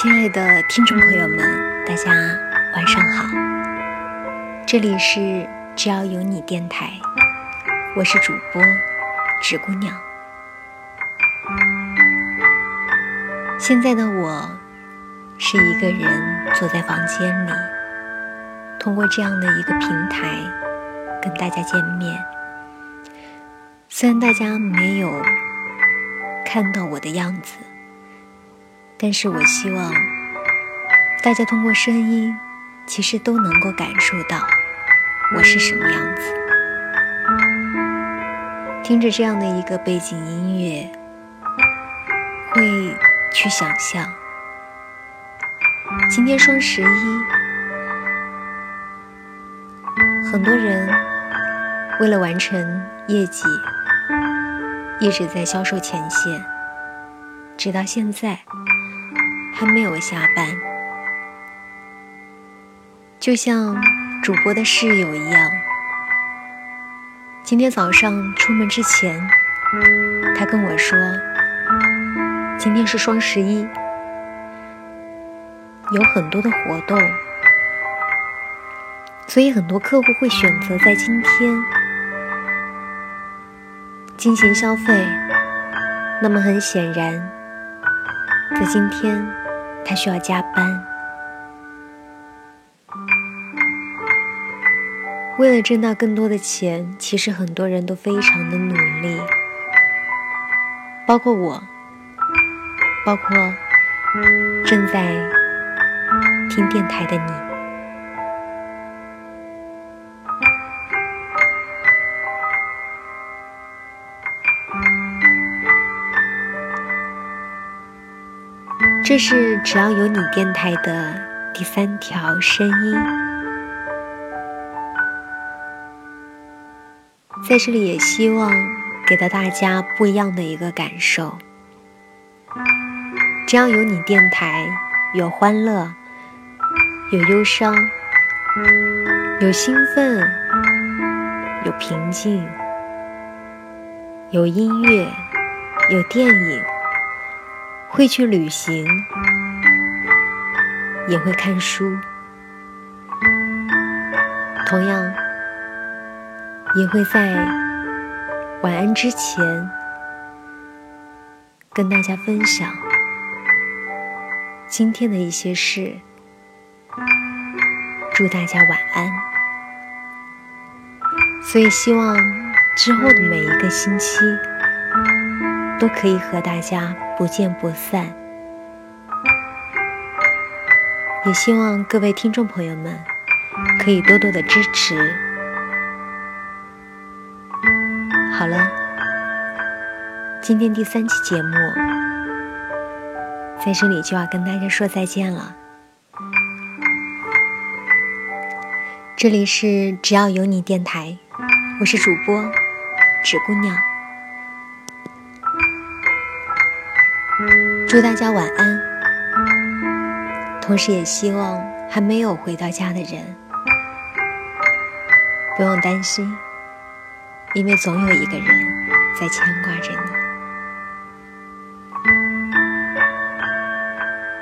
亲爱的听众朋友们，大家晚上好，这里是只要有你电台，我是主播纸姑娘。现在的我是一个人坐在房间里，通过这样的一个平台跟大家见面。虽然大家没有看到我的样子。但是我希望大家通过声音，其实都能够感受到我是什么样子。听着这样的一个背景音乐，会去想象，今天双十一，很多人为了完成业绩，一直在销售前线，直到现在。还没有下班，就像主播的室友一样。今天早上出门之前，他跟我说，今天是双十一，有很多的活动，所以很多客户会选择在今天进行消费。那么很显然，在今天。他需要加班，为了挣到更多的钱，其实很多人都非常的努力，包括我，包括正在听电台的你。这是只要有你电台的第三条声音，在这里也希望给到大家不一样的一个感受。只要有你电台，有欢乐，有忧伤，有兴奋，有平静，有音乐，有电影。会去旅行，也会看书，同样也会在晚安之前跟大家分享今天的一些事，祝大家晚安。所以希望之后的每一个星期。都可以和大家不见不散，也希望各位听众朋友们可以多多的支持。好了，今天第三期节目在这里就要跟大家说再见了。这里是只要有你电台，我是主播纸姑娘。祝大家晚安，同时也希望还没有回到家的人不用担心，因为总有一个人在牵挂着你。